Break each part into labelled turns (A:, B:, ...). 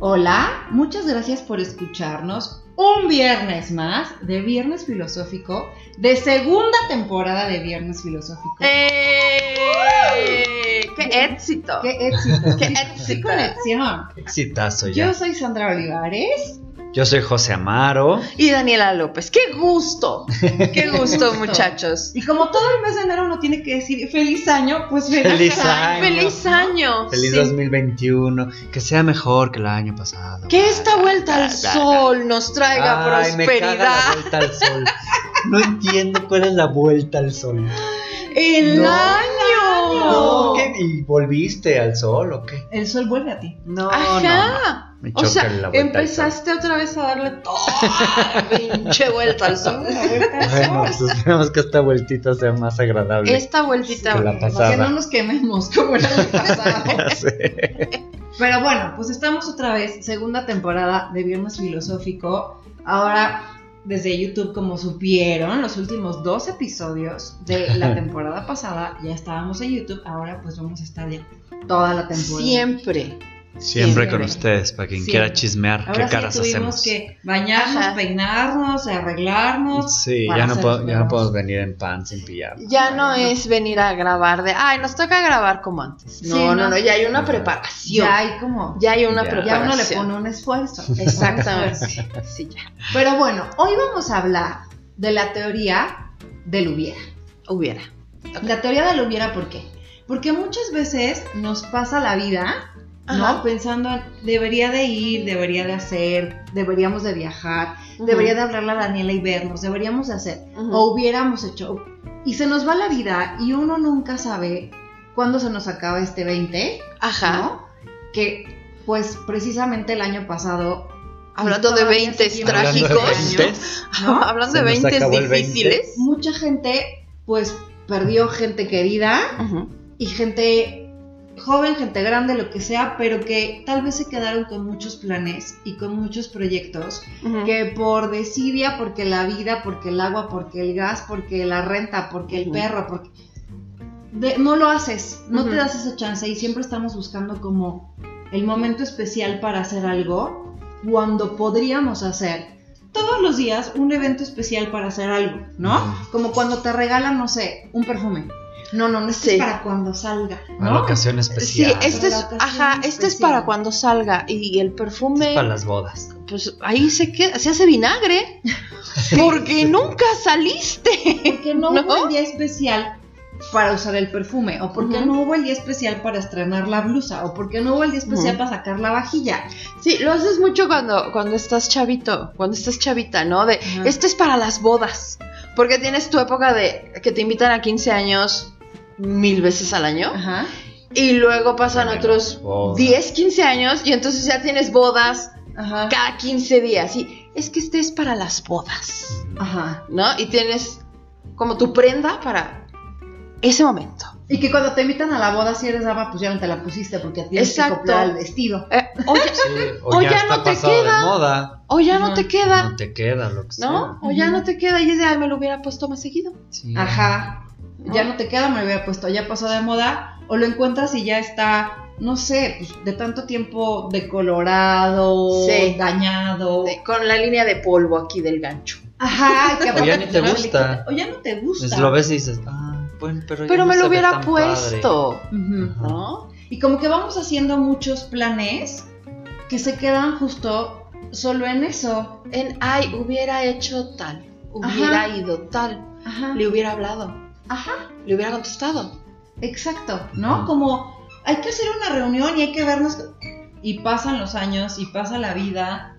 A: Hola, muchas gracias por escucharnos un viernes más de Viernes Filosófico, de segunda temporada de Viernes Filosófico.
B: ¡Eh! ¡Qué éxito!
A: ¡Qué éxito!
B: ¡Qué éxito!
A: conexión!
C: Exitazo ya.
A: Yo soy Sandra Olivares.
C: Yo soy José Amaro.
B: Y Daniela López. ¡Qué gusto! ¡Qué gusto, muchachos!
A: Y como todo el mes de enero uno tiene que decir feliz año, pues feliz,
C: Feliz
A: año.
C: año.
B: ¡Feliz año!
C: Feliz
A: Sí.
C: 2021. Que sea mejor que el año pasado.
B: Que esta vuelta al
C: da.
B: sol nos traiga
C: Ay, me caga la
B: prosperidad.
C: vuelta al sol. No entiendo cuál es la vuelta al sol.
B: ¡El
C: No.
B: año!
C: No, ¿qué? ¿Y volviste al sol o qué?
A: El sol vuelve a ti.
C: No, no.
B: Ajá.
C: Me
B: O
C: choca
B: sea,
C: la vuelta
B: empezaste otra vez a darle toda la pinche vuelta al sol.
C: Bueno, pues esperamos que esta vueltita sea más agradable.
B: Esta vueltita.
C: Que la
A: Que no nos quememos como el año pasado. Pero bueno, pues estamos otra vez, segunda temporada de Viernes Filosófico. Ahora, desde YouTube, como supieron, los últimos dos episodios de la temporada pasada ya estábamos en YouTube. Ahora, pues vamos a estar ya toda la temporada.
B: Siempre.
C: Siempre con ustedes, para quien quiera chismear
A: Ahora
C: qué caras
A: sí tuvimos
C: hacemos.
A: que bañarnos,
B: Ajá.
A: peinarnos, arreglarnos.
C: Sí, ya no, puedo- ya no podemos venir en pan sin pijama.
B: Ya no es venir a grabar de, ay, nos toca grabar como antes. No,
A: Sí,
B: no,
A: no.
B: no, ya hay una preparación.
A: Ya hay como.
B: Ya hay una
C: Ya.
A: Ya
B: preparación.
A: uno le pone un esfuerzo.
B: Exactamente. Sí, ya.
A: Pero bueno, hoy vamos a hablar de la teoría del hubiera.
B: Hubiera.
A: La teoría del hubiera, ¿por qué? Porque muchas veces nos pasa la vida, ¿no?
B: Ajá.
A: Pensando en, debería de ir, debería de hacer, deberíamos de viajar, debería de hablarle a Daniela y vernos, deberíamos de hacer, o hubiéramos hecho. Y se nos va la vida y uno nunca sabe cuándo se nos acaba este 20,
B: Ajá.
A: ¿no? Que, pues, precisamente el año pasado...
B: Hablando de
A: todavía
B: 20
A: seguimos
C: Hablando de
B: trágicos. Hablando de
C: nos
B: 20
C: acabó el 20.
B: difíciles.
A: Mucha gente, pues, perdió gente querida, y gente joven, gente grande, lo que sea, pero que tal vez se quedaron con muchos planes y con muchos proyectos que por desidia, porque la vida, porque el agua, porque el gas, porque la renta, porque el perro, porque de- no lo haces, no te das esa chance y siempre estamos buscando como el momento especial para hacer algo cuando podríamos hacer todos los días un evento especial para hacer algo, ¿no? Como cuando te regalan, no sé, un perfume. No, no, no, esto
B: Sí.
A: es para cuando salga,
C: Una
A: ¿no?
C: ocasión
B: Sí,
C: especial.
B: este es,
A: ocasión
B: ajá, este es para cuando salga y el
C: Este
B: perfume,
C: es para las bodas.
B: pues ahí se queda, se hace vinagre, porque nunca saliste.
A: Porque no,
B: ¿No?
A: hubo el día especial para usar el perfume, o porque
B: Ujú.
A: no hubo el día especial para estrenar la blusa, o porque no hubo el día especial para sacar la vajilla.
B: Sí, lo haces mucho cuando, cuando estás chavito, cuando estás chavita, ¿no? De, esto es para las bodas, porque tienes tu época de que te invitan a 15 años mil veces al año,
A: Ajá.
B: y luego pasan
C: Bueno,
B: otros
C: bodas.
B: 10, 15 años, y entonces ya tienes bodas
A: Ajá.
B: cada 15 días, y es que este es para las bodas,
A: Ajá.
B: ¿no? Y tienes como tu prenda para ese momento.
A: Y que cuando te invitan a la boda, si eres dama, pues ya no te la pusiste porque tienes que
B: Exacto.
A: acoplar al vestido.
B: Eh, o, ya,
C: Sí, o,
B: O
C: ya,
B: ya
C: está
B: no te queda.
C: de moda.
B: o ya no te queda,
C: No te queda lo que sea.
B: ¿no? O ya no te queda, y es de, ay, me lo hubiera puesto más seguido.
C: Sí.
A: Ajá.
B: ¿No?
A: Ya no te queda, me lo hubiera puesto, ya pasó de moda, o lo encuentras y ya está, no sé, pues, de tanto tiempo decolorado,
B: Sí.
A: dañado.
B: De- con la línea de polvo aquí del gancho.
A: Ajá, que
C: O ya ni te gusta.
A: O ya no te gusta.
C: Pues lo ves y dices, ah, bueno, pero, ya
B: Pero me lo hubiera puesto. ¿no?
A: Y como que vamos haciendo muchos planes que se quedan justo solo en eso.
B: En, ay, hubiera hecho tal, hubiera
A: Ajá.
B: ido tal,
A: Ajá.
B: le hubiera hablado,
A: Ajá,
B: le hubiera contestado.
A: exacto, ¿no?
C: Ujú.
A: Como hay que hacer una reunión y hay que vernos. Y pasan los años y pasa la vida.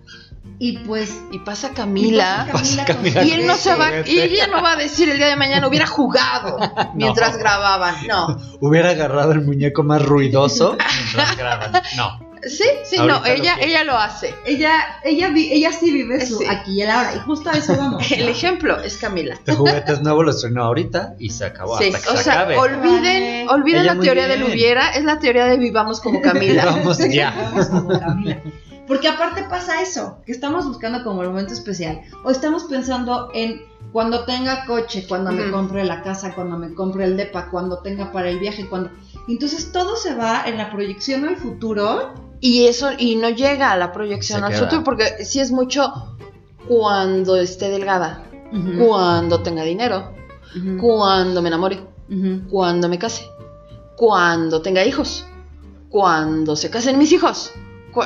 A: Y pues.
B: Y pasa
A: y
B: Camila.
A: pasa
C: Pasa Camila
B: Y él no se va, y ella no va a decir el día de mañana hubiera jugado mientras grababan. No.
C: Hubiera agarrado el muñeco más ruidoso mientras graban. No.
B: Sí, sí,
C: Ahorita
B: no, ella,
C: que-
B: ella lo hace.
A: Ella, ella, vi- ella sí vive su
B: Sí.
A: aquí y el ahora. Y justo a eso vamos.
B: El
A: ¿no?
B: ejemplo es Camila.
C: Este juguete es nuevo, lo estrenó ahorita y se acabó.
B: Sí,
C: hasta que
B: o
C: se
B: sea,
C: acabe.
B: olviden,
A: Vale.
B: olviden
C: Ella
B: la teoría del
C: bien.
B: hubiera, es la teoría de vivamos como Camila.
C: Vamos ya.
A: Como Camila. Porque aparte pasa eso, que estamos buscando como el momento especial. O estamos pensando en cuando tenga coche, cuando me
B: Ujú.
A: compre la casa, cuando me compre el depa, cuando tenga para el viaje, cuando... Entonces todo se va en la proyección al futuro
B: Y eso, y no llega a la proyección al futuro, porque sí es mucho cuando esté delgada, cuando tenga dinero, cuando me enamore, cuando me case, cuando tenga hijos, cuando se casen mis hijos. cu-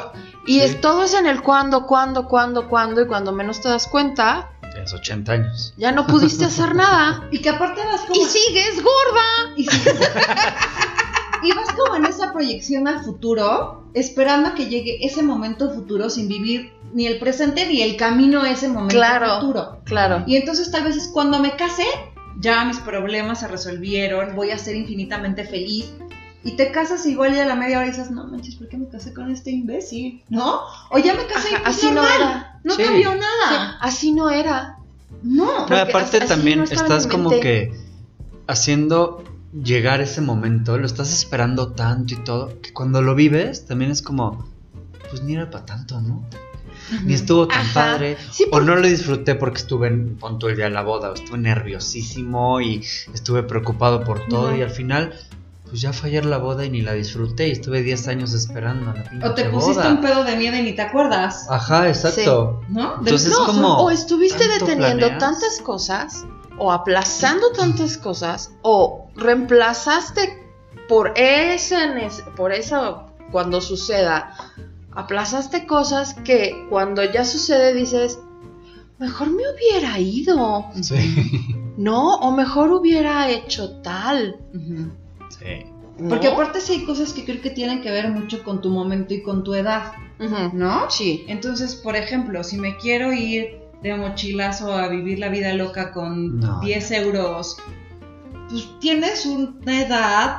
B: y
C: Sí.
B: es, todo es en el cuando, cuando, cuando, cuando, y cuando menos te das cuenta,
C: Tienes 80 años.
B: ya no pudiste hacer nada.
A: Y que aparte vas como...
B: Y sigues gorda.
A: Y, si- y vas como en esa proyección al futuro, esperando a que llegue ese momento futuro sin vivir ni el presente ni el camino a ese momento
B: Claro.
A: futuro.
B: Claro.
A: Y entonces tal vez es cuando me case, ya mis problemas se resolvieron, voy a ser infinitamente feliz. Y te casas igual y a la media hora dices, no manches, ¿por qué me casé con este imbécil? ¿No? O ya me casé y
B: Ajá,
A: pues,
B: así no
A: normal,
B: era.
A: No
C: Sí.
A: cambió
B: Sí,
A: nada.
B: así no era.
A: No.
C: Pero
B: Porque
C: aparte
B: así
C: también
B: no
C: estás como que haciendo llegar ese momento, lo estás esperando tanto y todo, que cuando lo vives también es como, pues ni era para tanto, ¿no? Ni estuvo tan
B: Ajá.
C: padre.
B: Sí,
C: O
B: por-
C: no lo disfruté porque estuve en punto el día de la boda, o estuve nerviosísimo y estuve preocupado por todo y al final pues ya fue ayer la boda y ni la disfruté y estuve 10 años esperando la pinche
A: O te pusiste
C: boda.
A: un pedo de miedo y ni te acuerdas.
C: Ajá, exacto.
A: ¿No? De-
C: Entonces
B: No,
C: como
B: o estuviste deteniendo
C: planeas.
B: tantas cosas, o aplazando tantas cosas, o reemplazaste por ese, nece- por eso cuando suceda, aplazaste cosas que cuando ya sucede dices, mejor me hubiera ido,
C: Sí.
B: ¿no? O mejor hubiera hecho tal.
C: Sí.
B: ¿no?
A: Porque aparte sí hay cosas que creo que tienen que ver mucho con tu momento y con tu edad. ¿no?
B: Sí.
A: Entonces, por ejemplo, si me quiero ir de mochilazo a vivir la vida loca con
C: No.
A: 10 euros, pues tienes una edad,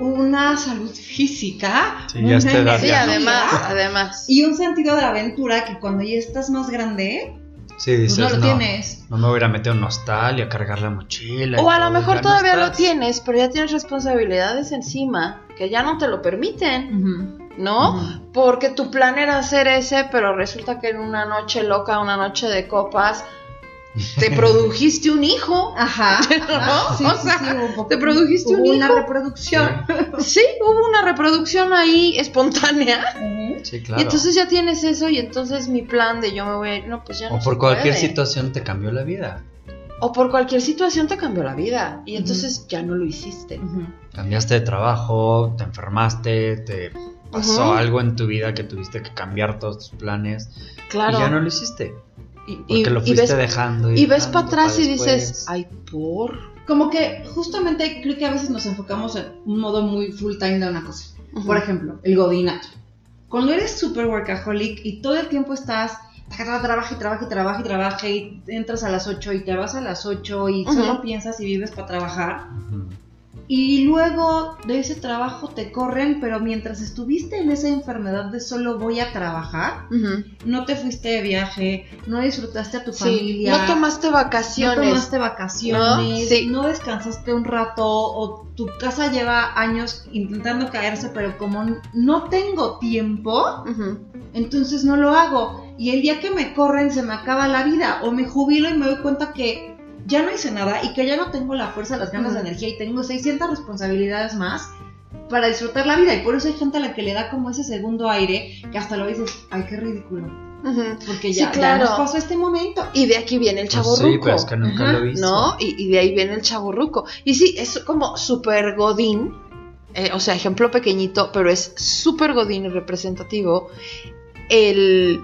A: una salud física,
C: Sí, ya a esta edad
B: Sí,
C: ya no.
B: además, además.
A: y un sentido de aventura que cuando ya estás más grande,
C: Sí,
A: pues no lo
C: no,
A: tienes.
C: no me voy a ir a meter un hostal y a cargar la mochila.
B: O a lo mejor todavía lo tienes, pero ya tienes responsabilidades encima que ya no te lo permiten. ¿No? Porque tu plan era hacer ese, pero resulta que en una noche loca, una noche de copas, te produjiste un hijo.
A: Ajá.
B: ¿No?
A: Sí,
B: O
A: sí,
B: sea,
A: sí, poco-
B: te produjiste un
A: hubo una
B: hijo.
A: reproducción.
B: Sí, hubo una reproducción ahí espontánea.
C: Sí, claro.
B: Y entonces ya tienes eso, y entonces mi plan de yo me voy a ir, no, pues ya no
C: o por
B: se
C: cualquier
B: puede.
C: situación te cambió la vida.
B: O por cualquier situación te cambió la vida. Y entonces ya no lo hiciste.
C: Cambiaste de trabajo, te enfermaste, te pasó algo en tu vida que tuviste que cambiar todos tus planes
B: Claro.
C: y ya no lo hiciste.
B: Y,
C: Porque
B: y-
C: lo
B: y
C: fuiste
B: ves,
C: dejando.
B: y ves
C: dejando
B: para atrás y dices, ay, por.
A: Como que justamente creo que a veces nos enfocamos en un modo muy full time de una cosa. Por ejemplo, el godinato. Cuando eres super workaholic y todo el tiempo estás trabaja y trabaja y trabaja y trabaja y entras a las 8 y te vas a las 8 y
B: Ujú.
A: solo piensas y vives para trabajar
C: Ujú.
A: Y luego de ese trabajo te corren, pero mientras estuviste en esa enfermedad de solo voy a trabajar, no te fuiste de viaje, no disfrutaste a tu
B: Sí,
A: familia,
B: no tomaste
A: no
B: vacaciones.
A: tomaste vacaciones,
B: ¿No? Sí.
A: no descansaste un rato, o tu casa lleva años intentando caerse, pero como no tengo tiempo, entonces no lo hago. Y el día que me corren se me acaba la vida, o me jubilo y me doy cuenta que ya no hice nada y que ya no tengo la fuerza, las ganas de energía y tengo 600 responsabilidades más para disfrutar la vida. Y por eso hay gente a la que le da como ese segundo aire que hasta lo dices, ay, qué ridículo. Porque
B: Sí,
A: ya, ya
B: claro.
A: nos pasó este momento.
B: Y de aquí viene el
C: Pues
B: chavo
C: sí, pero es que nunca lo he visto.
B: ¿no? Y, y de ahí viene el chavo Y sí, es como súper godín, eh, o sea, ejemplo pequeñito, pero es súper godín y representativo. El,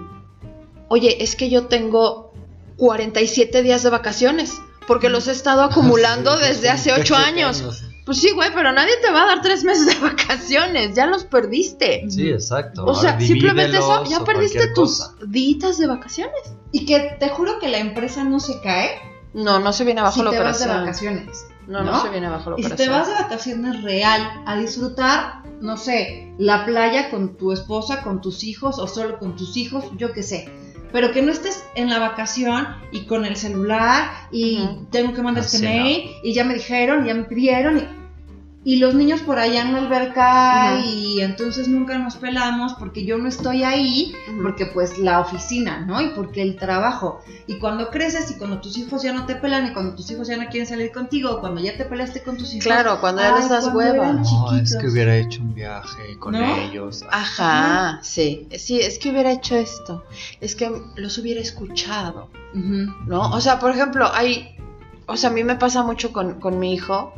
B: oye, es que yo tengo 47 días de vacaciones, porque los he estado acumulando
C: Sí,
B: desde hace 8 años. Pues sí, güey, pero nadie te va a dar 3 meses de vacaciones, ya los perdiste.
C: Sí, exacto.
B: O sea, simplemente eso, ya perdiste tus días de vacaciones.
A: Y que te juro que la empresa no se cae
B: No, no se viene abajo
A: si
B: la
A: te vas de
B: operación.
A: vacaciones.
B: No, no,
A: ¿no?
B: se viene abajo la
A: Y si
B: operación.
A: te vas de vacaciones real a disfrutar, no sé, la playa con tu esposa, con tus hijos o solo con tus hijos, yo qué sé. Pero que no estés en la vacación y con el celular y tengo que mandar este mail y ya me dijeron, ya me pidieron. Y... y los niños por allá en la alberca
B: Ajá.
A: y entonces nunca nos pelamos porque yo no estoy ahí, porque pues la oficina, ¿no? Y porque el trabajo. Y cuando creces y cuando tus hijos ya no te pelan y cuando tus hijos ya no quieren salir contigo, o cuando ya te peleaste con tus hijos.
B: Claro, cuando ya
A: ay,
B: les das
A: cuando
B: hueva.
A: eran
C: No, es que hubiera hecho un viaje con
A: ¿No?
C: ellos.
B: Ajá, sí, sí, es que hubiera hecho esto, es que los hubiera escuchado. ¿no? O sea, por ejemplo, hay, o sea, a mí me pasa mucho con, con mi hijo,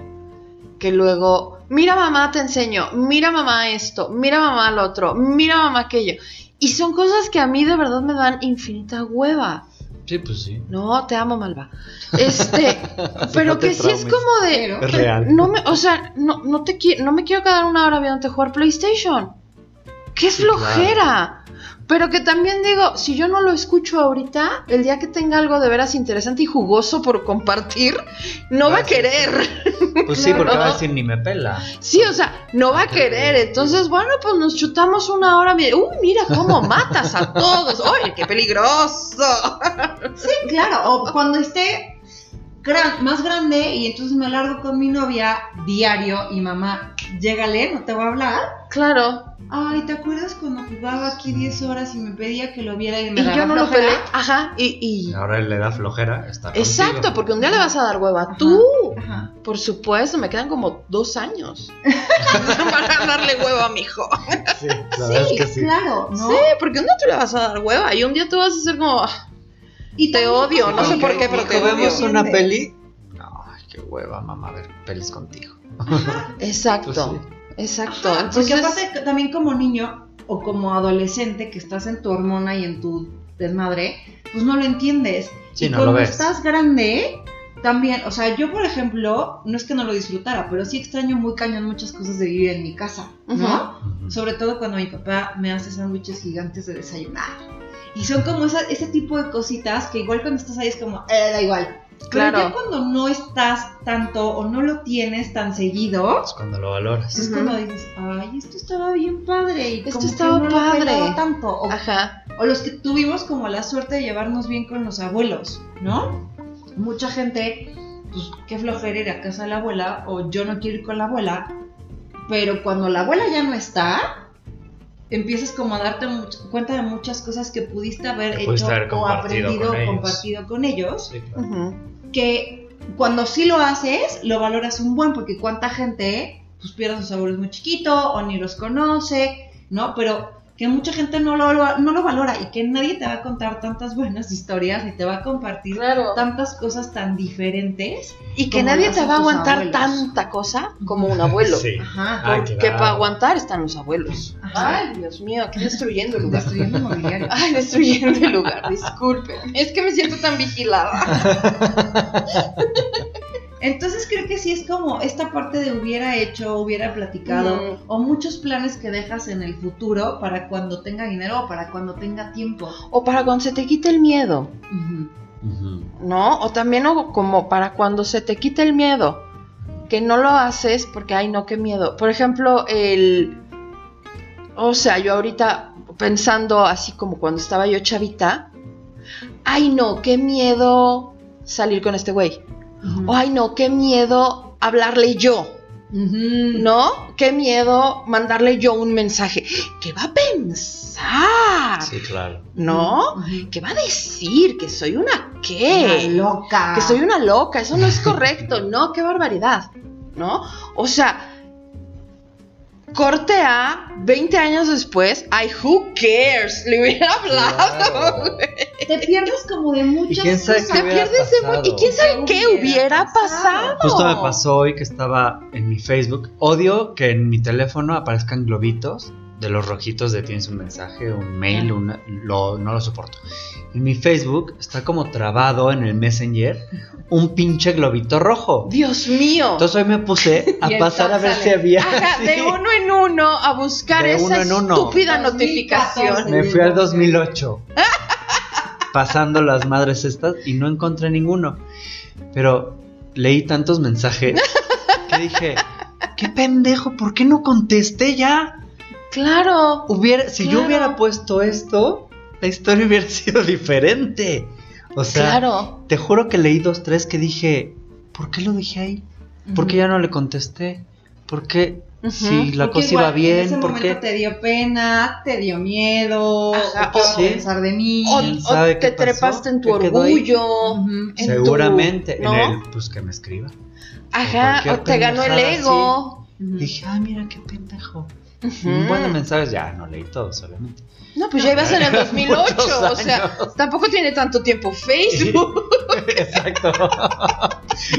B: que luego, mira mamá, te enseño, mira mamá esto, mira mamá lo otro, mira mamá aquello. Y son cosas que a mí de verdad me dan infinita hueva.
C: Sí, pues sí.
B: No, te amo, Malva. Este, pero
C: no
B: que sí es como de,
C: Es real.
B: no me, o sea, no, no te no me quiero quedar una hora viéndote jugar PlayStation. ¡Qué
C: Sí,
B: flojera! Pero que también digo, si yo no lo escucho ahorita, el día que tenga algo de veras interesante y jugoso por compartir, no va a querer.
C: Pues sí, porque va a decir ni me pela.
B: Sí, o sea, no va a querer. Entonces, bueno, pues nos chutamos una hora. ¡Uy, mira cómo matas a todos! ¡Oye, qué peligroso!
A: Sí, claro. O cuando esté gran- más grande y entonces me largo con mi novia diario y mamá, llégale, no te voy a hablar.
B: Claro.
A: Ay, ¿te acuerdas cuando jugaba aquí 10 horas y me pedía que lo viera y me
B: Y
A: daba
B: yo no lo. Ajá. Y, y-
C: Ahora le da flojera estar
B: Exacto,
C: contigo.
B: porque un día le vas a dar hueva.
A: Ajá,
B: Tú.
A: Ajá.
B: Por supuesto, me quedan como dos años para darle hueva a mi hijo.
C: Sí, la verdad
A: Sí,
C: es que sí.
A: claro, ¿no?
B: Sí, porque un día tú le vas a dar hueva y un día tú vas a ser como, "Ah,
A: Y
B: Te odio, no sé por qué, pero te odio.
C: vemos una peli. Ay, qué hueva, mamá, ver pelis contigo.
B: exacto,
C: Pues
B: exacto.
A: Ajá, porque aparte también como niño o como adolescente que estás en tu hormona y en tu desmadre, pues no lo entiendes.
C: Sí,
A: y
C: no lo
A: cuando
C: ves.
A: estás grande, también, o sea, yo por ejemplo, no es que no lo disfrutara, pero sí extraño muy cañón muchas cosas de vivir en mi casa, ¿no? Sobre todo cuando mi papá me hace sándwiches gigantes de desayunar. Y son como esa- ese tipo de cositas que igual cuando estás ahí es como, eh, da igual. Pero
B: Claro.
A: ya cuando no estás tanto o no lo tienes tan seguido,
C: Es cuando lo valoras.
A: es
B: Ujú.
A: cuando dices, ay, esto estaba bien padre. Y
B: Esto
A: como que
B: estaba
A: no lo
B: padre.
A: pelaba tanto. O,
B: ajá,
A: o los que tuvimos como la suerte de llevarnos bien con los abuelos, ¿no? Mucha gente, pues qué flojera ir a casa de la abuela, o yo no quiero ir con la abuela, pero cuando la abuela ya no está, empiezas como a darte much- cuenta de muchas cosas que pudiste haber
C: Que
A: hecho
C: haber
A: o
C: compartido
A: aprendido
C: con
A: o
C: ellos.
A: compartido con ellos
C: Sí, claro.
B: ujú,
A: que cuando sí lo haces, lo valoras un buen, porque cuánta gente pues pierde sus abuelos muy chiquito o ni los conoce, ¿no? Pero que mucha gente no lo, no lo valora y que nadie te va a contar tantas buenas historias ni te va a compartir
B: claro.
A: tantas cosas tan diferentes.
B: Y que nadie te va a aguantar
A: abuelos.
B: tanta cosa como un abuelo.
C: Sí.
A: Ajá.
C: Ay,
B: Porque
C: claro.
B: para aguantar están los abuelos.
A: Ajá.
B: Ay, Dios mío, aquí destruyendo el lugar.
A: Destruyendo inmobiliario.
B: Ay, destruyendo el lugar, disculpen. Es que me siento tan vigilada.
A: Entonces creo que sí es como esta parte de hubiera hecho, hubiera platicado,
B: Mm.
A: o muchos planes que dejas en el futuro para cuando tenga dinero o para cuando tenga tiempo.
B: O para cuando se te quite el miedo. ¿no? O también o como para cuando se te quite el miedo, que no lo haces porque, ay, no, qué miedo. Por ejemplo, el... O sea, yo ahorita pensando así como cuando estaba yo chavita, ay, no, qué miedo salir con este güey. Ay, no, qué miedo hablarle yo. ¿No? Qué miedo mandarle yo un mensaje. ¿Qué va a pensar?
C: Sí, claro.
B: ¿No? ¿Qué va a decir? ¿Que soy una qué?
A: Una loca.
B: que soy una loca, eso no es correcto, no, qué barbaridad, ¿no? O sea, corte a 20 años después, ay, who cares, le hubiera hablado,
C: Claro.
A: Te pierdes como de muchas
C: quién sabe
A: cosas.
C: qué
B: Te
C: hubiera
B: pierdes de y quién sabe
A: ¿Qué
B: qué
A: hubiera
B: hubiera
A: pasado?
B: pasado.
C: Justo me pasó hoy que estaba en mi Facebook. Odio que en mi teléfono aparezcan globitos de los rojitos de tienes un mensaje, un mail, una- lo- no lo soporto. En mi Facebook está como trabado en el Messenger un pinche globito rojo.
B: Dios mío.
C: Entonces hoy me puse a pasar a ver
A: sale.
C: si había.
B: Ajá,
C: sí.
B: de uno en uno a buscar
C: De
B: esa
C: uno en uno.
B: estúpida
A: 2014.
B: notificación.
C: Me fui al 2008 pasando las madres estas y no encontré ninguno. Pero leí tantos mensajes que dije, qué pendejo, ¿por qué no contesté ya?
B: Claro.
C: Hubiera, si yo hubiera puesto esto, la historia hubiera sido diferente. O sea,
B: claro.
C: te juro que leí dos, tres que dije, ¿por qué lo dejé ahí? ¿Por qué ya no le contesté? ¿Por qué? Si la
A: Porque
C: cosa iba
A: igual, En ese
C: bien, ¿por
A: momento
C: qué?
A: te dio pena, te dio miedo,
B: Ajá,
A: ¿qué van a
C: sí.
A: pensar de mí?
B: O,
C: ¿Quién
B: o
C: sabe
B: te trepaste en tu orgullo. Tu-
C: Seguramente,
B: ¿no?
C: en el, pues que me escriba.
B: Ajá, o te ganó el ego.
C: Dije, ah, mira qué pendejo.
B: Ujú.
C: Un buen de mensajes, ya no leí todos, obviamente.
B: No, pues ya ibas en el 2008,
C: Muchos
B: o sea, tampoco tiene tanto tiempo Facebook.
C: Exacto.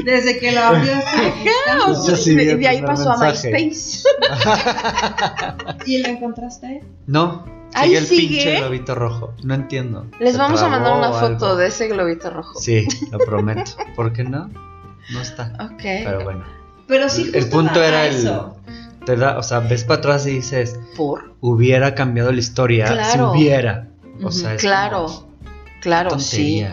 A: Desde que lo abrió
C: Yo sí
B: de,
C: el
B: de ahí pasó a. MySpace.
A: ¿Y lo encontraste?
C: No,
B: Ahí
C: sigue el
B: sigue.
C: pinche globito rojo. No entiendo.
B: Les
C: ¿Se
B: vamos a mandar una foto
C: algo?
B: de ese globito rojo.
C: Sí, lo prometo. ¿Por qué no? No está.
B: Ok.
C: Pero bueno.
A: Pero sí,
C: el
A: justo
C: punto
A: da
C: era el. Te da, o sea, ves para atrás y dices,
B: Por.
C: hubiera cambiado la historia
B: Claro.
C: si hubiera. O sea, es
B: Claro. Claro, sí.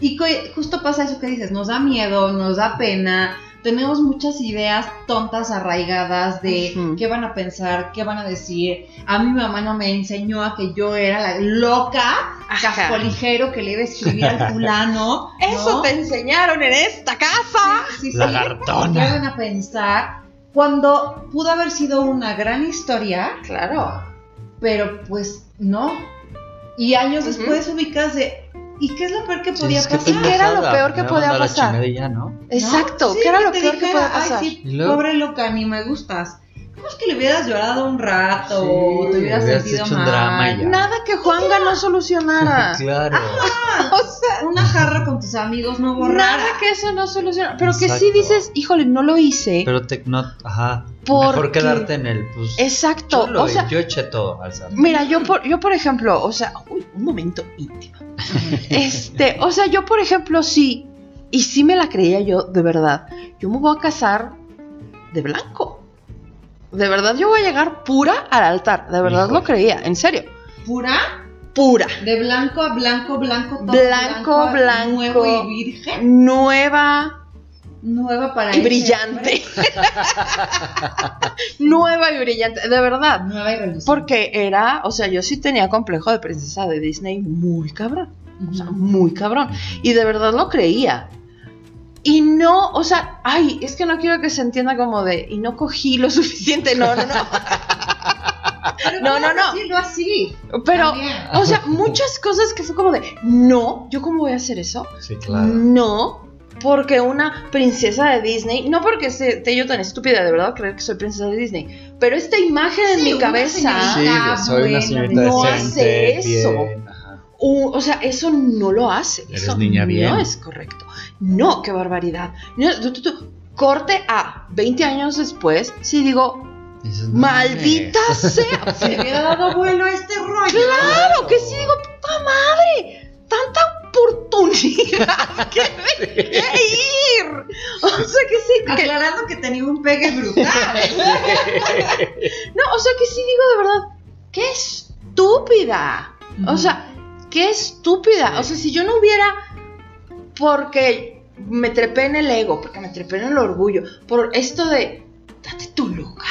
A: Y justo pasa eso que dices, nos da miedo, nos da pena, tenemos muchas ideas tontas arraigadas de qué van a pensar, qué van a decir. A mi mamá no me enseñó a que yo era la loca,
B: Ajá.
A: cascolijero que le iba a escribir al fulano. ¿no?
B: Eso te enseñaron en esta casa.
A: Sí, sí, sí.
C: Lagartona.
A: ¿Qué van a pensar? Cuando pudo haber sido una gran historia,
B: Claro.
A: pero pues no. Y años
B: Ujú.
A: después ubicas de, ¿y qué es lo peor que
C: Sí,
A: podía
C: es que
A: pasar?
B: ¿Y qué era lo peor que podía pasar?
C: ya, ¿no?
B: Exacto.
A: Sí,
B: ¿Qué era lo peor que podía pasar?
A: Ay, sí, pobre loca, ni me gustas. ¿Cómo es que le hubieras llorado un rato?
C: Sí,
A: o te hubieras
C: hubieras
A: sentido
C: hecho un
A: mal?
C: drama.
B: Nada que Juanga no solucionara.
C: claro.
A: Ah,
B: O sea,
A: una jarra con tus amigos no borrara.
B: nada que eso no soluciona. Pero que sí dices, híjole, no lo hice.
C: Pero te, no, ajá.
B: Porque-
C: Mejor quedarte en el, pues.
B: Exacto.
C: yo, lo-
B: o sea,
C: yo eché todo al sartén.
B: Mira, yo por, yo por ejemplo, o sea, uy, un momento íntimo. Este, o sea, yo por ejemplo sí, y sí me la creía yo, de verdad. Yo me voy a casar de blanco. De verdad, yo voy a llegar pura al altar. De verdad
C: Híjole.
B: lo creía, en serio.
A: ¿Pura?
B: Pura.
A: De blanco a blanco, blanco, todo
B: Blanco,
A: a
B: blanco.
A: Nuevo y virgen.
B: Nueva
A: Nueva para
B: y brillante. Nueva y brillante, de verdad.
A: Nueva y reluciente.
B: Porque era, o sea, yo sí tenía complejo de princesa de Disney muy cabrón. O sea, muy cabrón. Y de verdad lo creía. Y no, o sea, ay, es que no quiero que se entienda como de, y no cogí lo suficiente, no, no, no.
A: Pero
B: no, no, no.
A: decirlo así.
B: Pero,
A: También.
B: o sea, muchas cosas que fue como de, no, ¿yo cómo voy a hacer eso?
C: Sí, claro.
B: No, porque una princesa de Disney, no porque esté yo tan estúpida, de verdad creo que soy princesa de Disney, pero esta imagen en
A: Sí,
B: mi
A: una
B: cabeza,
C: Sí, soy una
A: buena,
B: no
C: decente,
B: hace eso.
C: bien,
B: o sea, eso no lo hace.
C: Eres
B: eso
C: niña bien.
B: No es correcto. No, qué barbaridad. No, tú, tú, tú, corte a 20 años después, sí digo,
C: no
B: maldita sea.
A: Se le hubiera dado vuelo a este rollo.
B: Claro que sí, digo, puta madre, tanta oportunidad que dejé ir. O sea que sí, que,
A: Aclarando que tenía un pegue brutal.
B: no, o sea que sí digo de verdad, qué estúpida. O sea, qué estúpida. O sea, si yo no hubiera, porque me trepé en el ego, porque me trepé en el orgullo, por esto de, date tu lugar.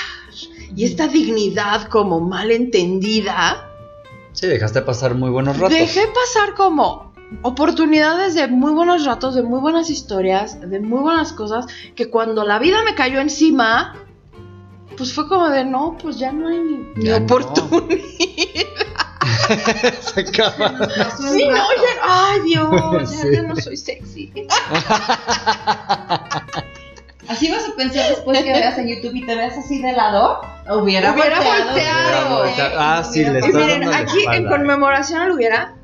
B: Y esta dignidad como mal entendida,
C: Sí, dejaste pasar muy buenos ratos.
B: Dejé pasar como oportunidades de muy buenos ratos, de muy buenas historias, de muy buenas cosas, que cuando la vida me cayó encima, pues fue como de, no, pues ya no hay ni,
C: Ya no. Se acaba.
B: Sí, no, ya, ay Dios, ya,
C: Sí.
B: ya no soy sexy.
A: Así vas a pensar después que veas en YouTube y te veas así de lado. Hubiera,
B: Hubiera
A: volteado.
C: Hubiera volteado. Ah, sí,
A: hubiera
C: le
B: Y
C: Estoy
B: miren,
C: dando la
B: aquí en conmemoración al hubiera,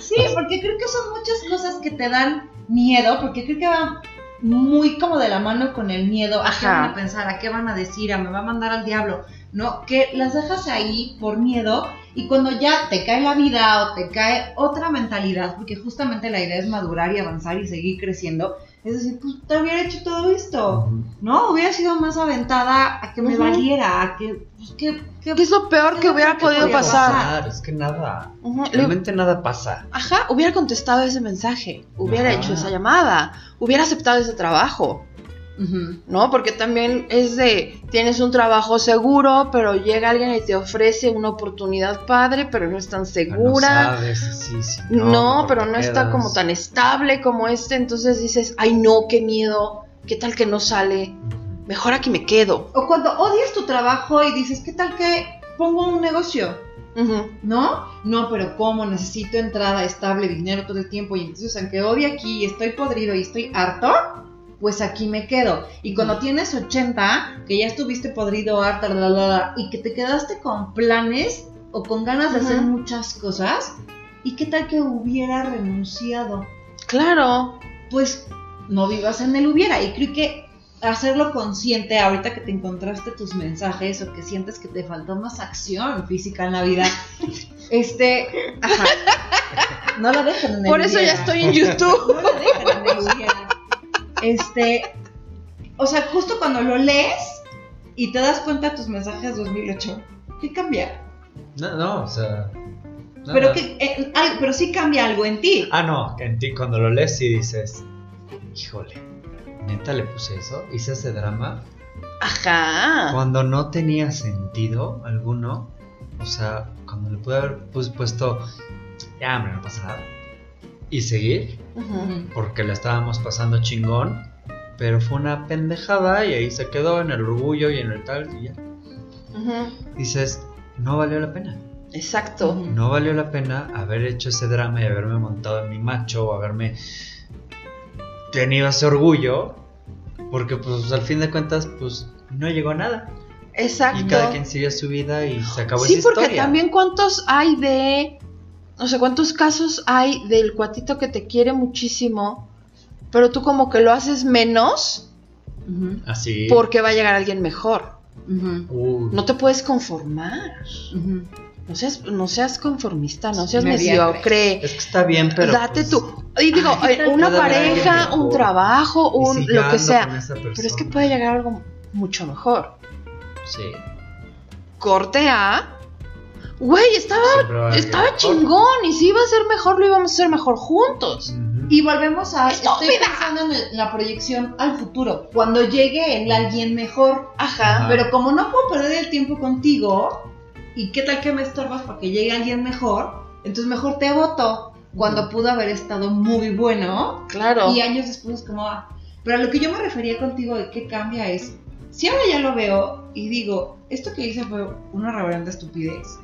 A: Sí, porque creo que son muchas cosas que te dan miedo, porque creo que van muy como de la mano con el miedo. ¿A qué
B: Ajá.
A: van a pensar? ¿A qué van a decir? ¿A me va a mandar al diablo? No, que las dejas ahí por miedo y cuando ya te cae la vida o te cae otra mentalidad, porque justamente la idea es madurar y avanzar y seguir creciendo, es decir, pues te hubiera hecho todo esto, ¿no? Hubiera sido más aventada a que me valiera, a que, pues, que, que-
B: ¿qué es lo peor que hubiera
A: ¿Qué
B: podido pasar?
A: pasar?
C: Es que nada. Realmente nada pasa.
B: Ajá, hubiera contestado ese mensaje, hubiera
C: Ajá.
B: hecho esa llamada, hubiera aceptado ese trabajo. ¿No? Porque también es de, tienes un trabajo seguro, pero llega alguien y te ofrece una oportunidad padre, pero no es tan
C: No
B: segura.
C: sabes, sí, sí,
B: No, pero no está como tan estable como este, entonces dices, ay no, qué miedo, qué tal que no sale, mejor aquí me quedo.
A: O cuando odias tu trabajo y dices, ¿qué tal que pongo un negocio? ¿No? No, pero ¿cómo? Necesito entrada estable, dinero todo el tiempo. Y entonces, aunque odie aquí y estoy podrido y estoy harto, pues aquí me quedo. Y cuando tienes 80, que ya estuviste podrido, harta, la, la, la, y que te quedaste con planes o con ganas de hacer muchas cosas, ¿y qué tal que hubiera renunciado?
B: Claro,
A: Pues no vivas en el hubiera. Y creo que hacerlo consciente ahorita que te encontraste tus mensajes o que sientes que te faltó más acción física en la vida, este, ajá, no lo dejen en el
B: por eso ya estoy en YouTube.
A: No lo dejen en el hubiera. Este, o sea, justo cuando lo lees y te das cuenta de tus mensajes 2008, ¿qué cambia?
C: No, no, o sea. nada.
A: Pero, que, eh, al- pero sí cambia algo en ti.
C: Ah, no, en ti cuando lo lees y dices, híjole, neta le puse eso, hice ese drama,
B: Ajá.
C: cuando no tenía sentido alguno, o sea, cuando le pude haber pues, puesto, ya, hombre, no pasa nada, y seguir, porque la estábamos pasando chingón, pero fue una pendejada y ahí se quedó en el orgullo y en el tal, y ya.
B: Ujú.
C: Dices, no valió la pena.
B: Exacto.
C: No valió la pena haber hecho ese drama y haberme montado en mi macho o haberme tenido ese orgullo, porque pues al fin de cuentas pues no llegó a nada.
B: Exacto.
C: Y cada quien sigue su vida y se acabó
B: Sí,
C: esa
B: porque
C: historia.
B: también cuántos hay de, no sé cuántos casos hay del cuatito que te quiere muchísimo, pero tú como que lo haces menos
C: Así.
B: porque va a llegar alguien mejor. No te puedes conformar. No seas, no seas conformista, no seas
A: Mediocre.
C: es que está bien, pero.
B: Date
C: pues,
B: tú. Y digo,
A: Ay,
B: eh, una pareja, un trabajo, un
C: si
B: lo que sea. Pero es que puede llegar algo mucho mejor.
C: Sí.
B: Corte A. Güey, estaba, estaba chingón. Y si iba a ser mejor, lo íbamos a hacer mejor juntos.
A: Y volvemos a. Estoy
B: ¡Estúpida!
A: pensando en el- la proyección al futuro. Cuando llegue el alguien mejor.
B: Ajá.
C: Ajá.
A: Pero como no puedo perder el tiempo contigo, ¿y qué tal que me estorbas para que llegue alguien mejor? Entonces mejor te voto. Cuando pudo haber estado muy bueno.
B: Claro.
A: Y años después, como. ah. Pero a lo que yo me refería contigo de qué cambia es. Si ahora ya lo veo y digo, esto que hice fue una reverenda estupidez.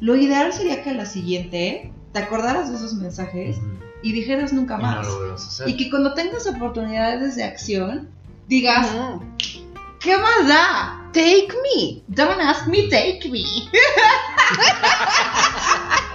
A: Lo ideal sería que a la siguiente te acordaras de esos mensajes y dijeras nunca
C: Y
A: más.
C: no lo vuelvas a hacer.
A: Y que cuando tengas oportunidades de acción, digas. ¿qué más da?
B: Take me.
A: Don't ask me, take me.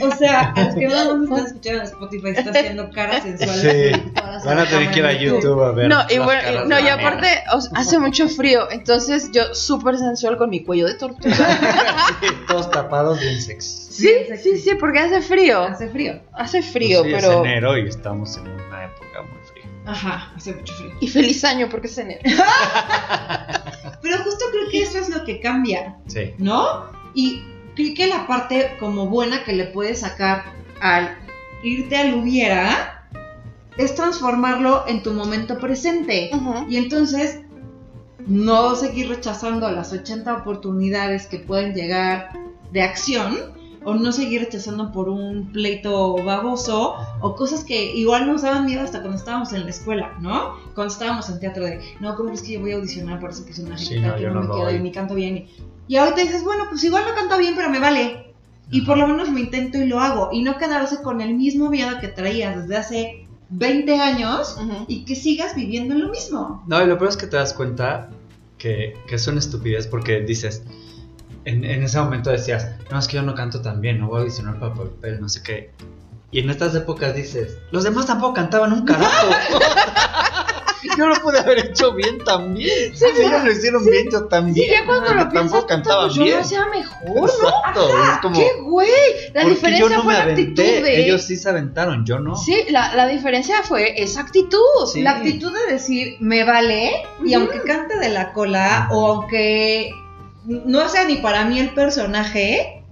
A: o sea, al que no nos están escuchando en Spotify está haciendo caras sensuales.
C: Sí. Van a tener que ir a
A: de
C: YouTube a ver.
B: No, y bueno, no,
C: de
B: y aparte o sea, hace mucho frío, entonces yo súper sensual con mi cuello de tortuga.
C: Sí, todos tapados bien sexy.
B: Sí, sí, sí, porque hace frío.
A: Hace frío.
B: Hace frío,
C: Pues sí,
B: pero.
C: Es enero y estamos en una época muy fría.
A: Ajá, hace mucho frío.
B: Y feliz año porque es enero.
A: Pero justo creo que eso es lo que cambia.
C: Sí.
A: ¿no? Y creo que la parte como buena que le puedes sacar al irte al hubiera es transformarlo en tu momento presente. Y entonces no seguir rechazando las 80 oportunidades que pueden llegar de acción o no seguir rechazando por un pleito baboso o cosas que igual nos daban miedo hasta cuando estábamos en la escuela, ¿no? Cuando estábamos en teatro de, no, ¿cómo es que yo voy a audicionar por ese personaje?
C: Sí,
A: ¿Qué
C: no,
A: que
C: yo
A: no,
C: no
A: me quedo y ni canto bien? Y, y ahorita dices, bueno, pues igual no canto bien, pero me vale. Y por lo menos lo intento y lo hago. Y no quedarse con el mismo miedo que traías desde hace 20 años
B: Ujú.
A: y que sigas viviendo en lo mismo.
C: No, y lo peor es que te das cuenta que, que es una estupidez porque dices, en, en ese momento decías, no, es que yo no canto tan bien, no voy a audicionar para papel, no sé qué. Y en estas épocas dices, los demás tampoco cantaban un carajo. yo lo pude haber hecho bien también. si ellos lo hicieron bien, yo también.
B: Sí, ya cuando lo
C: cantaban
B: yo
C: bien.
B: lo hacía mejor, ¿no?
C: Es como,
B: ¡Qué güey! La diferencia
C: no
B: fue la actitud de.
C: ellos sí se aventaron, yo no.
B: Sí, la, la diferencia fue esa actitud.
C: Sí.
A: La actitud de decir, me vale, y aunque cante de la cola, o aunque no sea ni para mí el personaje,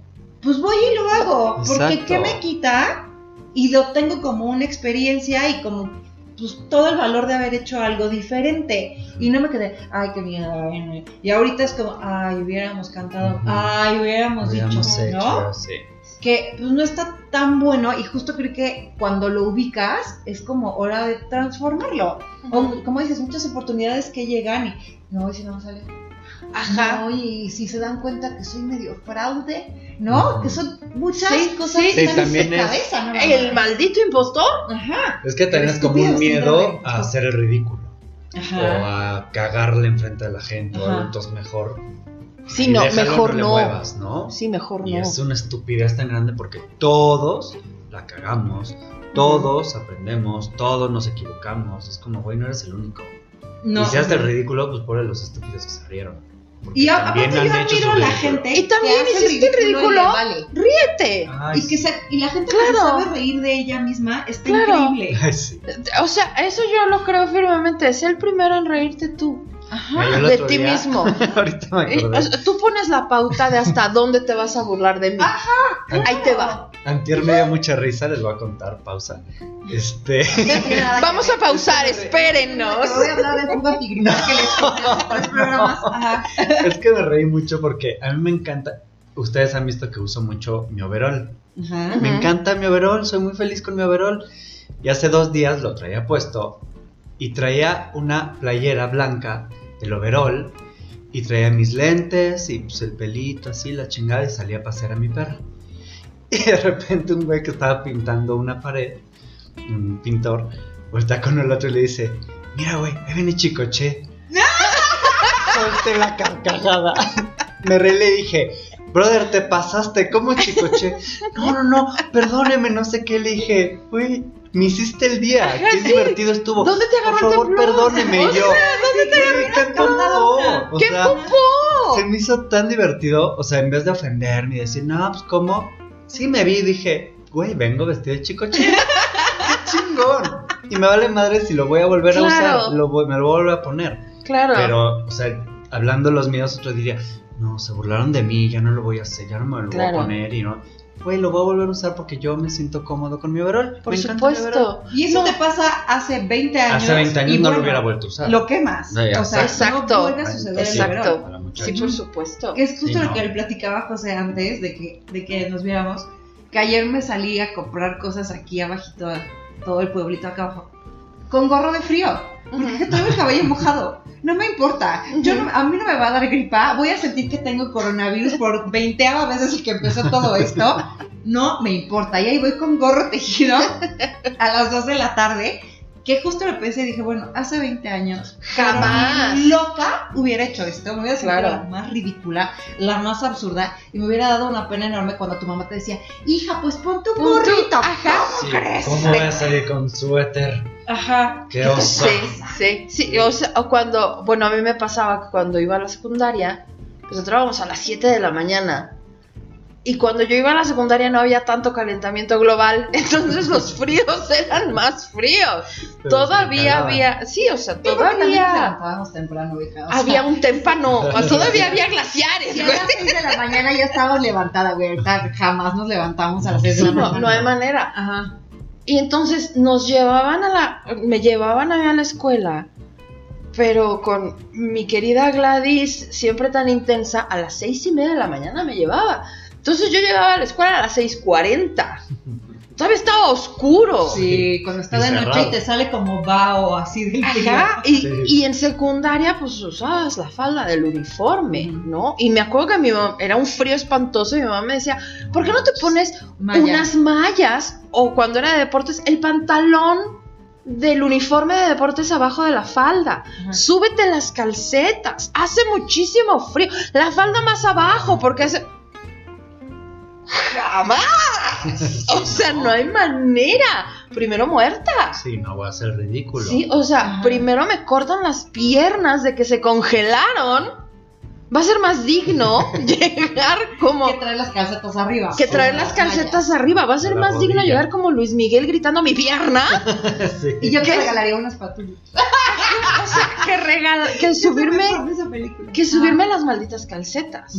A: pues voy y lo hago. Porque. ¿qué me quita? Y lo tengo como una experiencia y como pues todo el valor de haber hecho algo diferente. Y no me quedé, ay, qué no". Y ahorita es como, ay, hubiéramos cantado, ay, hubiéramos, dicho,
C: hecho,
A: ¿no?
C: sí.
A: Que pues, no está tan bueno y justo creo que cuando lo ubicas es como hora de transformarlo. O como dices, muchas oportunidades que llegan y no, si no sale.
B: Ajá.
A: No, y si se dan cuenta que soy medio fraude, ¿no? Que son muchas
B: Sí,
A: cosas
B: sí.
A: que están en
C: es-
A: cabeza, ¿no?
B: El maldito impostor.
A: Ajá.
C: Es que también es como un miedo a hacer el ridículo.
A: Ajá.
C: O a cagarle enfrente de la gente. O
A: Ajá.
C: algo, entonces mejor.
B: Sí, no,
C: déjalo,
B: mejor
C: le
B: no.
C: muevas, ¿no?
B: Sí, mejor
C: Y
B: no.
C: es una estupidez tan grande porque todos la cagamos, todos aprendemos, todos nos equivocamos. Es como, güey, no eres el único.
A: No.
C: y si haces el ridículo, pues por los estúpidos que salieron. Porque
A: Y aparte yo admiro a la gente
B: Y también
A: que hace
B: hiciste el ridículo.
A: vale.
B: Ríete.
C: Ay,
A: Y, que se- y la gente que
B: Claro.
A: se sabe reír de ella misma está
B: Claro.
A: increíble.
C: Ay, sí.
B: O sea, eso yo lo creo firmemente. Sé el primero en reírte tú.
A: Ajá.
B: De ti
C: día-
B: mismo.
C: Ahorita me
B: Eh,
C: acordé.
B: tú pones la pauta de hasta dónde te vas a burlar de mí. Ahí te va.
C: Antier me dio mucha risa, les voy a contar, pausa. Este,
B: Vamos a pausar, espérennos.
A: Te voy a hablar de fuga tigrital que les programas. Ajá.
C: es que me reí mucho porque a mí me encanta. Ustedes han visto que uso mucho mi overall.
A: Ajá.
C: Me encanta mi overall, soy muy feliz con mi overall. Y hace dos días lo traía puesto y traía una playera blanca, el overall, y traía mis lentes y pues el pelito así, la chingada, y salía a pasear a mi perra. Y de repente un güey que estaba pintando una pared, un pintor, voltea con el otro y le dice, mira güey, ahí viene Chicoche. Solté la carcajada. Me reí y le dije, brother, te pasaste, ¿cómo Chicoche? No, no, no, perdóneme, no sé qué. Le dije, güey, me hiciste el día,
B: Ajá,
C: qué
B: sí.
C: divertido estuvo.
B: ¿Dónde te agarró
C: Por
B: el
C: favor, perdóneme.
B: O
C: yo,
B: sea,
C: "Güey, qué popó". O
B: ¡Qué
C: sea, se me hizo tan divertido, o sea, en vez de ofenderme y decir, no, pues cómo, sí me vi y dije, güey, vengo vestido de chico chico, qué chingón. Y me vale madre si lo voy a volver a usar, lo voy- me lo voy a volver a poner.
B: Claro.
C: Pero, o sea, hablando los míos, otro diría, no, se burlaron de mí, ya no lo voy a hacer, ya no me lo
B: Claro.
C: voy a poner y no. Güey, lo voy a volver a usar porque yo me siento cómodo con mi overall.
B: Por
C: me mi
B: supuesto.
A: Y eso
B: No.
A: te pasa hace 20 años.
C: Hace 20 años
A: y
C: no
A: bueno,
C: lo hubiera vuelto a usar.
A: Lo quemas.
C: Sí,
A: o sea,
B: exacto.
A: no vuelve a suceder el
B: Exacto.
A: overall.
B: Sí, por supuesto.
A: Que es justo
C: Sí,
A: lo
C: no.
A: que le platicaba José antes de que, de que nos viéramos. Que ayer me salí a comprar cosas aquí abajito, todo el pueblito acá abajo, con gorro de frío. Porque
B: Ujú.
A: traigo el cabello mojado. No me importa. Yo no- a mí no me va a dar gripa. Voy a sentir que tengo coronavirus por 20 veces que empezó todo esto. No me importa. Y ahí voy con gorro tejido a las 2 de la tarde. Que justo lo pensé y dije, bueno, hace 20 años,
B: Jamás.
A: loca hubiera hecho esto. Me hubiera sentido
B: Claro.
A: la más ridícula, la más absurda. Y me hubiera dado una pena enorme cuando tu mamá te decía, hija, pues pon tu gorrito.
B: ajá.
C: Sí,
A: crees?
C: ¿Cómo voy a salir con suéter?
A: Ajá.
C: Qué oso.
B: Sí, sí, sí. O sea, o cuando, bueno, a mí me pasaba que cuando iba a la secundaria, pues entrábamos a las 7 de la mañana. Y cuando yo iba a la secundaria no había tanto calentamiento global, entonces los fríos eran más fríos.
C: Pero
B: Todavía había, sí, o sea, todavía
A: levantábamos temprano, hija. o sea,
B: había un témpano, todavía había glaciares,
A: Si a las 6 de la mañana ya estábamos levantada, güey. jamás nos levantamos a las 6 de la
B: No,
A: mañana.
B: no hay manera.
A: Ajá.
B: Y entonces nos llevaban a la, me llevaban a mí a la escuela, pero con mi querida Gladys, siempre tan intensa, a las seis y media de la mañana me llevaba. Entonces yo llegaba a la escuela a las 6.40. Todavía estaba oscuro.
A: Sí, cuando está
C: Y
A: de noche y te sale como vaho así del.
B: Ajá, y,
C: Sí.
B: y en secundaria pues usabas la falda del uniforme. ¿no? Y me acuerdo que mi mamá, era un frío espantoso y mi mamá me decía, ¿por qué no te pones unas mallas o cuando era de deportes el pantalón del uniforme de deportes abajo de la falda.
A: Ajá.
B: Súbete las calcetas. Hace muchísimo frío. La falda más abajo porque hace jamás. O sea, no hay manera. Primero muerta.
C: Sí, no voy a ser ridículo.
B: Sí, o sea,
A: Ajá.
B: primero me cortan las piernas de que se congelaron. Va a ser más digno llegar como
A: Que trae las calcetas arriba.
B: que traer las calcetas arriba. Va a ser
C: La
B: más digno llegar como Luis Miguel gritando mi pierna
C: Sí.
A: Y yo
B: ¿Qué?
A: regalaría unas patrullas.
B: o sea, que regala, que subirme, que subirme las malditas calcetas.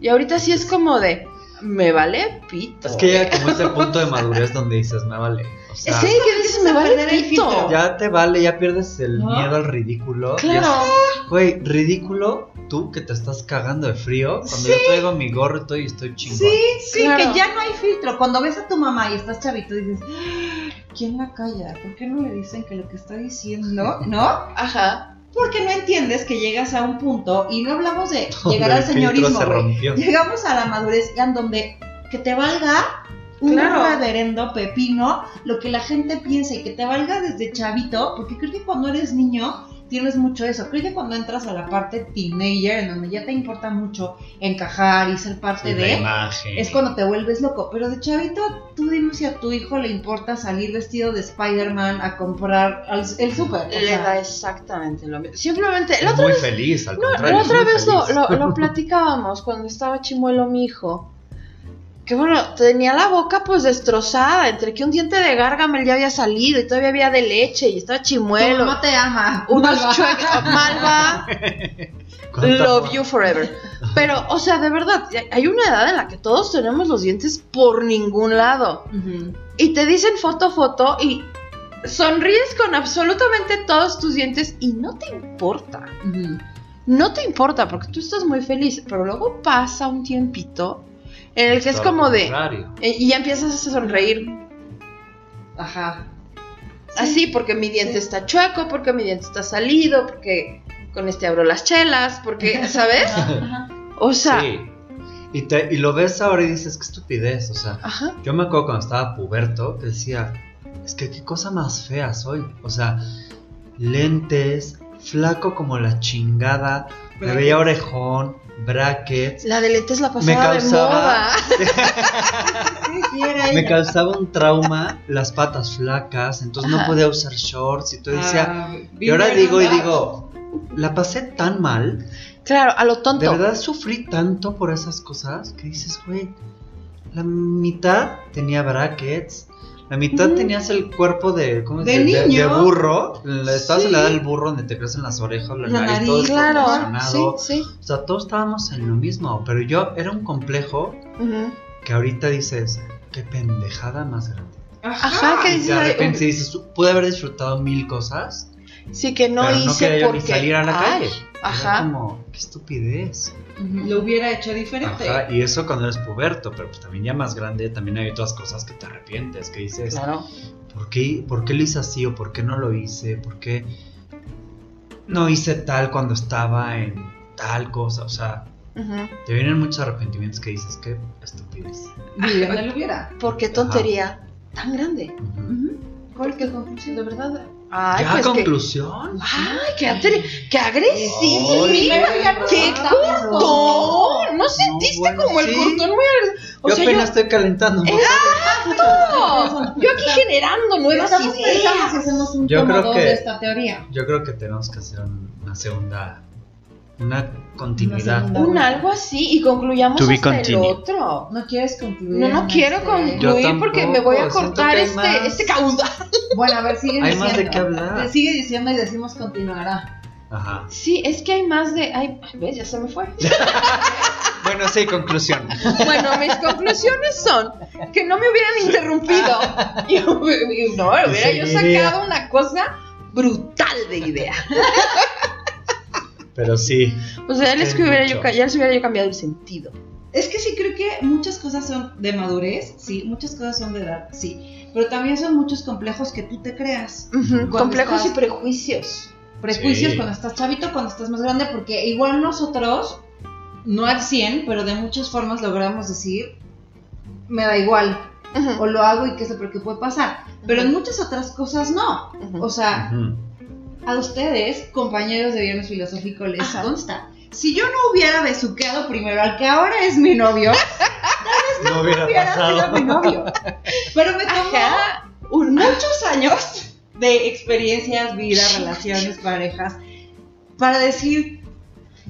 B: Y ahorita sí es como de, me vale pito.
C: Es que llega como ese punto de madurez donde dices, me vale. O sea,
B: Sí, que dices, me vale pito.
C: ya te vale, ya pierdes el
A: ¿No?
C: miedo al ridículo.
B: Claro.
C: Ya- Güey, ridículo tú que te estás cagando de frío cuando yo traigo mi gorro y estoy chingón.
A: Sí, sí,
B: Claro.
A: que ya no hay filtro. Cuando ves a tu mamá y estás chavito, dices, "Ah, ¿quién la calla? ¿Por qué no le dicen que lo que está diciendo, no?
B: Ajá.
A: Porque no entiendes que llegas a un punto, y no hablamos de llegar al señorismo,
C: se.
A: Llegamos a la madurez en donde que te valga un
B: Claro.
A: reverendo pepino lo que la gente piensa y que te valga desde chavito, porque creo que cuando eres niño tienes mucho eso. Creo que cuando entras a la parte teenager, en donde ya te importa mucho encajar y ser parte
C: Sí, la
A: de,
C: imagen.
A: es cuando te vuelves loco. Pero de chavito, tú dime si a tu hijo le importa salir vestido de Spider-Man a comprar al- el súper.
B: Le
A: sea,
B: da exactamente lo mismo. Simplemente, la otra
C: muy
B: vez,
C: feliz, al
B: no,
C: contrario.
B: la otra vez lo, lo platicábamos cuando estaba chimuelo mi hijo. Que bueno, tenía la boca pues destrozada, entre que un diente de gárgamel ya había salido y todavía había de leche y estaba chimuelo.
A: mamá te ama.
B: Unos
A: Malva.
B: chuecos, malva,
C: ¿Cuánta
B: love
C: por-
B: you forever. Pero, o sea, de verdad, hay una edad en la que todos tenemos los dientes por ningún lado.
A: Ujú.
B: Y te dicen foto, foto y sonríes con absolutamente todos tus dientes y no te importa. No te importa porque tú estás muy feliz, pero luego pasa un tiempito en el que es como de... eh, Y ya empiezas a sonreír
A: Ajá.
B: así porque mi diente está chueco, porque mi diente está salido, porque con este abro las chelas, porque, ¿sabes?
A: Ajá.
B: O sea,
C: Sí. Y, te, y lo ves ahora y dices, qué estupidez. O sea,
B: ajá.
C: yo me acuerdo cuando estaba puberto que decía, es que qué cosa más fea soy. O sea, lentes, flaco como la chingada, me veía orejón, brackets.
B: La de lentes la
C: Me
B: pasaba de
C: causaba-
B: moda.
C: Me causaba un trauma las patas flacas, entonces no podía usar shorts y todo. Y decía,
A: Ah,
C: y ahora digo y digo, la pasé tan mal
B: Claro, a lo tonto.
C: De verdad sufrí tanto por esas cosas que dices, güey, la mitad tenía brackets, la mitad
B: Ujú.
C: tenías el cuerpo de, ¿cómo
A: De
C: dice? de,
A: niño.
C: burro, estabas en la
B: Sí.
C: edad del burro donde te crecen las orejas, la,
A: La
C: nariz, todo
A: nariz,
B: Claro, sí, sí.
C: O sea, todos estábamos en lo mismo, pero yo era un complejo
B: Ujú.
C: que ahorita dices, qué pendejada más grande.
B: Ajá, que
C: Y
B: dices,
C: de
B: ay,
C: repente dices, pude haber disfrutado mil cosas,
B: sí que no
C: pero no
B: hice
C: quería yo
B: porque
C: ni salir a la
B: Ay,
C: calle. Era
B: Ajá.
C: como, qué estupidez.
A: Lo hubiera hecho diferente.
C: Ajá, y eso cuando eres puberto, pero pues también ya más grande, también hay otras cosas que te arrepientes, que dices,
B: Claro.
C: ¿por qué, ¿por qué lo hice así o por qué no lo hice? ¿Por qué no hice tal cuando estaba en tal cosa? O sea, te vienen muchos arrepentimientos que dices, qué estupidez.
A: Vivian lo hubiera.
B: ¿Por qué tontería tan grande?
C: Ujú.
A: Ujú. ¿Cuál es tu conclusión?
B: De verdad. Ay,
C: ¿Ya
B: pues que-
C: conclusión?
B: Ay, qué, atre- qué
A: nos
B: ¡Qué cortón! ¿No sentiste
C: bueno,
B: como el
C: sí.
B: cortón muy agresivo? O
C: yo
B: sea, yo,
C: apenas estoy calentando.
B: ¡Exacto! yo aquí generando nuevas
A: si
B: ideas.
A: hacemos un
C: Yo creo que-
A: de esta teoría.
C: Yo creo que tenemos que hacer un- una segunda, una continuidad.
B: Un algo así y concluyamos hasta el otro.
A: No quieres concluir.
B: No, no quiero
A: este-
B: concluir porque me voy a cortar
C: hay
B: este,
C: más.
B: este caudal.
A: Bueno, a ver, sigue
C: Hay
A: diciendo.
C: más de qué hablar.
A: Sigue diciendo y decimos continuará.
C: Ajá.
B: Sí, es que hay más de. Ay, ¿ves? Ya se me fue.
C: Bueno, sí, conclusión.
B: Bueno, mis conclusiones son que no me hubieran interrumpido. Y, y no, hubiera yo sacado una cosa brutal de idea.
C: Pero sí.
B: O sea, ya les,
C: Es
B: hubiera yo, ya les hubiera yo cambiado el sentido.
A: Es que sí creo que muchas cosas son de madurez, sí, muchas cosas son de edad, sí. Pero también son muchos complejos que tú te creas.
B: Complejos
A: estás-
B: y prejuicios.
A: Prejuicios
C: Sí.
A: cuando estás chavito, cuando estás más grande, porque igual nosotros, no al 100, pero de muchas formas logramos decir, me da igual, o lo hago y qué lo peor que puede pasar. Pero en muchas otras cosas no. O sea. A ustedes, compañeros de Viernes Filosófico, les
B: Ajá.
A: consta. Si yo no hubiera besuqueado primero al que ahora es mi novio,
C: No hubiera
A: hubiera sido mi novio. Pero me tomó muchos años de experiencias, vida, relaciones, parejas, para decir,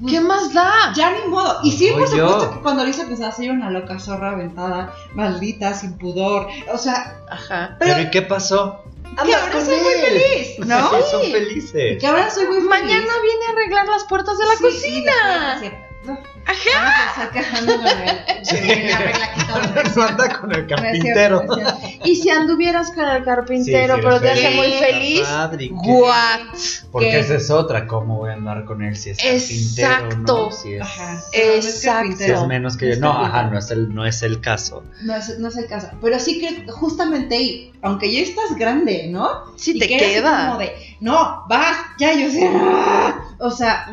B: ¿Qué más da?
A: ya ni modo. Y sí, por
C: yo.
A: supuesto que cuando lo hice pensaba ser una loca zorra aventada, maldita, sin pudor. O sea,
B: Ajá.
C: Pero ¿y qué pasó?
A: Que ahora soy muy feliz, ¿no?
C: Sí, son felices.
A: Que ahora soy muy feliz.
B: Mañana viene a arreglar las puertas de la
A: Sí, sí,
B: cocina.
A: Sí. Ajá.
C: Sí. No anda con el
A: No
C: carpintero.
A: cierto, no.
B: Y si anduvieras con el carpintero,
C: Sí, sí,
B: pero te hace muy feliz,
C: Padre, ¿qué?
B: what?
C: Porque
A: ¿Qué?
C: esa es otra, ¿cómo voy a andar con él si es carpintero?
B: Exacto.
C: ¿no? Si es,
A: Ajá. No
B: Exacto.
C: si es menos que yo. No, ajá, no es el, no es el caso.
A: No es, no es el caso. Pero sí que justamente ahí, aunque ya estás grande, ¿no? Y
B: te
A: que
B: queda.
A: Como de, no, vas, ya, yo sé. O sea,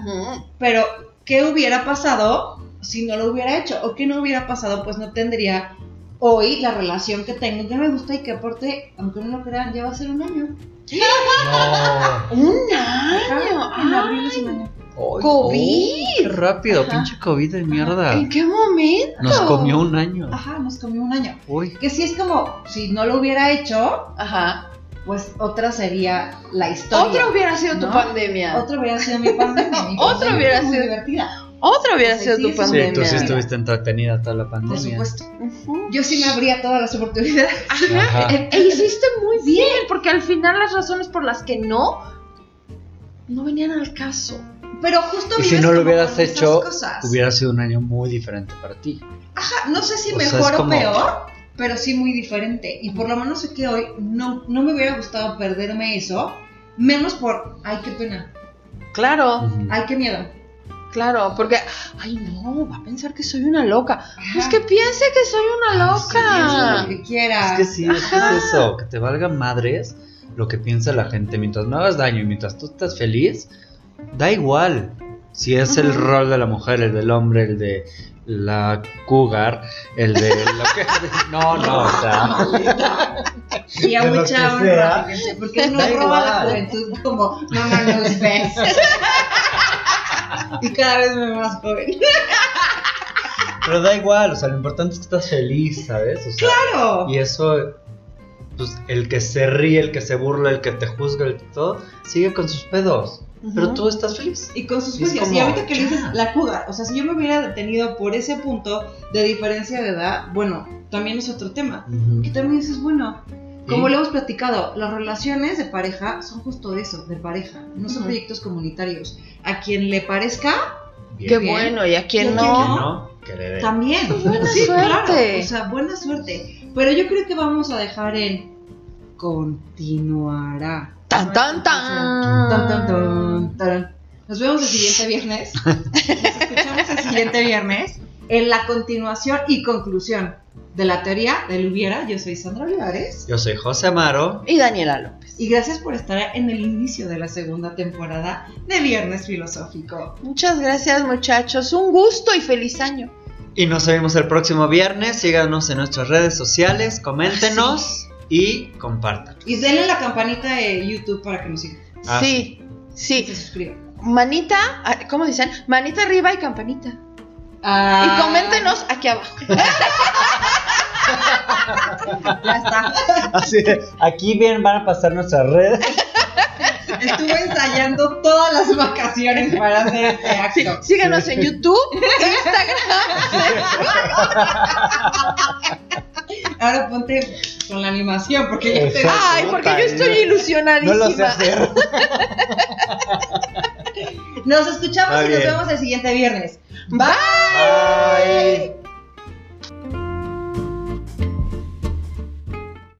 A: pero ¿qué hubiera pasado si no lo hubiera hecho? ¿O qué no hubiera pasado? Pues no tendría hoy la relación que tengo, que me gusta y que aporte, aunque no lo crean, ya va a ser un año.
C: No.
B: Un año.
A: En abril es un año.
C: Ay,
B: COVID.
C: oh, qué rápido,
B: Ajá.
C: pinche COVID de mierda.
B: ¿En qué momento?
C: Nos comió un año.
A: Ajá, nos comió un año.
C: Uy.
A: Que si es como, si no lo hubiera hecho,
B: Ajá.
A: Pues otra sería la historia.
B: Otra hubiera sido tu
A: ¿no?
B: pandemia.
A: Otra hubiera sido mi pandemia. mi
B: Otra
A: pandemia
B: hubiera sido-
A: divertida.
B: Otra hubiera
A: Pues
B: sido
A: sí,
B: tu
A: sí,
C: Sí,
B: pandemia.
C: tú sí
A: Pandemia.
C: estuviste entretenida toda la
A: Por
C: pandemia.
A: supuesto.
B: Ujú.
A: Yo sí me abría todas las oportunidades.
C: Ajá.
B: E, e hiciste muy bien, porque al final las razones por las que no, no venían al caso.
A: Pero justo
C: Y si no lo hubieras hecho, hubiera sido un año muy diferente para ti.
A: Ajá, no sé si
C: O
A: mejor o
C: como-
A: peor, pero sí muy diferente. Y por lo menos sé que hoy no, no me hubiera gustado perderme eso, menos por, ay, qué pena,
B: Claro,
A: ay, qué miedo.
B: claro, porque, ay no, va a pensar que soy una loca. Pues
A: Ajá.
B: que piense que soy una
C: sí,
A: Piensa
B: loca.
A: lo que quieras.
C: Es que sí, es que es eso, que te valga madres lo que piensa la gente. Mientras no hagas daño y mientras tú estás feliz, da igual. Si es el rol de la mujer, el del hombre, el de la cougar, el de lo que... No, no, o sea...
A: Y a mucha
C: que
A: honra, porque
C: Da
A: roba la juventud como mamá nos ves. y cada vez me más joven.
C: Pero da igual, o sea, lo importante es que estás feliz, ¿sabes? O sea,
A: Claro.
C: Y eso, pues el que se ríe, el que se burla, el que te juzga, el que todo, sigue con sus pedos. Pero tú estás feliz.
A: Y con sus
C: Y
A: juicios. Y
C: como,
A: ahorita que le dices la cougar, o sea, si yo me hubiera detenido por ese punto de diferencia de edad, bueno, también es otro tema. Que también dices, bueno, como
C: ¿Y?
A: lo hemos platicado, las relaciones de pareja son justo eso, de pareja, no son proyectos comunitarios. A quien le parezca,
C: Bien.
B: Qué
A: Bien.
B: bueno, y a
A: ¿Y
B: quien
A: a
B: no.
C: No,
A: también.
B: Buena
A: sí,
B: suerte.
A: claro, o sea, buena suerte. Pero yo creo que vamos a dejar en continuará.
B: Tan, tan, tan.
A: Tan, tan, tan, tan. Nos vemos el siguiente viernes. Nos escuchamos el siguiente viernes en la continuación y conclusión de la teoría del hubiera. Yo soy Sandra Olivares.
C: Yo soy José Amaro.
B: Y Daniela López.
A: Y gracias por estar en el inicio de la segunda temporada de Viernes Filosófico.
B: Muchas gracias, muchachos. Un gusto y feliz año.
C: Y nos vemos el próximo viernes. Síganos en nuestras redes sociales, coméntenos y compartan.
A: Y denle la campanita de YouTube para que nos sigan.
C: Ah,
B: sí, sí.
A: se suscriban.
B: Manita, ah, ¿cómo dicen? Manita arriba y campanita.
A: Ah,
B: Y coméntenos aquí abajo.
A: Ya está.
C: Así de, aquí bien van a pasar nuestras redes.
A: Estuve ensayando todas las vacaciones para hacer este acto.
B: Síganos en YouTube, Instagram.
A: Ahora ponte con la animación porque te...
C: Exacto.
B: Ay, porque yo estoy
C: No
B: ilusionadísima.
C: lo sé hacer.
A: Nos escuchamos y nos vemos el siguiente viernes.
B: Bye.
C: Bye.